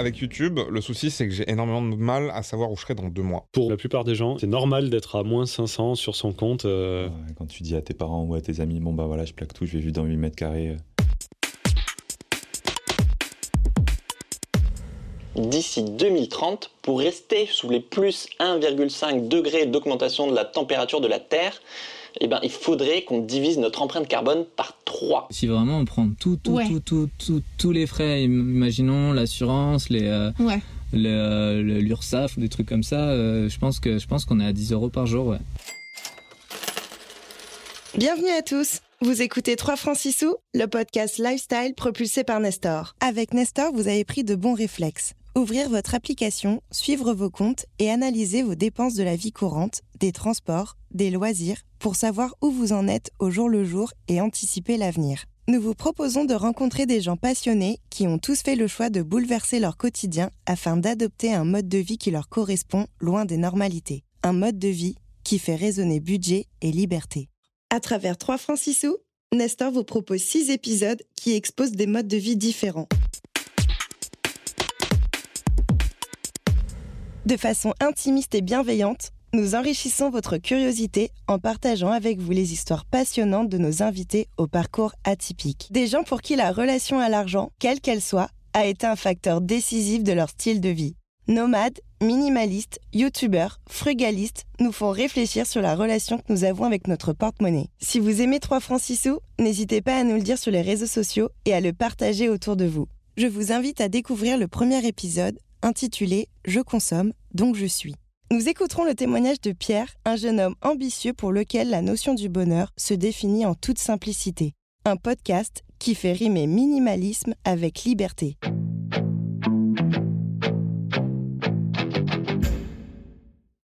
avec YouTube, le souci c'est que j'ai énormément de mal à savoir où je serai dans deux mois. Pour la plupart des gens, c'est normal d'être à moins 500 sur son compte. euh, Ouais, Quand tu dis à tes parents ou à tes amis, bon bah voilà, je plaque tout, je vais vivre dans 8 mètres carrés. D'ici 2030, pour rester sous les plus 1,5 degrés d'augmentation de la température de la Terre, eh ben, il faudrait qu'on divise notre empreinte carbone par 3. Si vraiment on prend tout, tout, Ouais. tout, tout, tout- tous les frais, im- imaginons l'assurance, les, euh, Ouais. euh, l'URSSAF ou des trucs comme ça, euh, je pense que je pense qu'on est à 10 euros par jour. Ouais. Bienvenue à tous. Vous écoutez 3 francs 6 sous, le podcast lifestyle propulsé par Nestor. Avec Nestor, vous avez pris de bons réflexes. Ouvrir votre application, suivre vos comptes et analyser vos dépenses de la vie courante, des transports, des loisirs, pour savoir où vous en êtes au jour le jour et anticiper l'avenir. Nous vous proposons de rencontrer des gens passionnés qui ont tous fait le choix de bouleverser leur quotidien afin d'adopter un mode de vie qui leur correspond loin des normalités. Un mode de vie qui fait résonner budget et liberté. À travers 3 francs 6 sous, Nestor vous propose 6 épisodes qui exposent des modes de vie différents. De façon intimiste et bienveillante, nous enrichissons votre curiosité en partageant avec vous les histoires passionnantes de nos invités au parcours atypique. Des gens pour qui la relation à l'argent, quelle qu'elle soit, a été un facteur décisif de leur style de vie. Nomades, minimalistes, youtubeurs, frugalistes nous font réfléchir sur la relation que nous avons avec notre porte-monnaie. Si vous aimez 3 francs 6 sous, n'hésitez pas à nous le dire sur les réseaux sociaux et à le partager autour de vous. Je vous invite à découvrir le premier épisode intitulé Je consomme, donc je suis. Nous écouterons le témoignage de Pierre, un jeune homme ambitieux pour lequel la notion du bonheur se définit en toute simplicité. Un podcast qui fait rimer minimalisme avec liberté.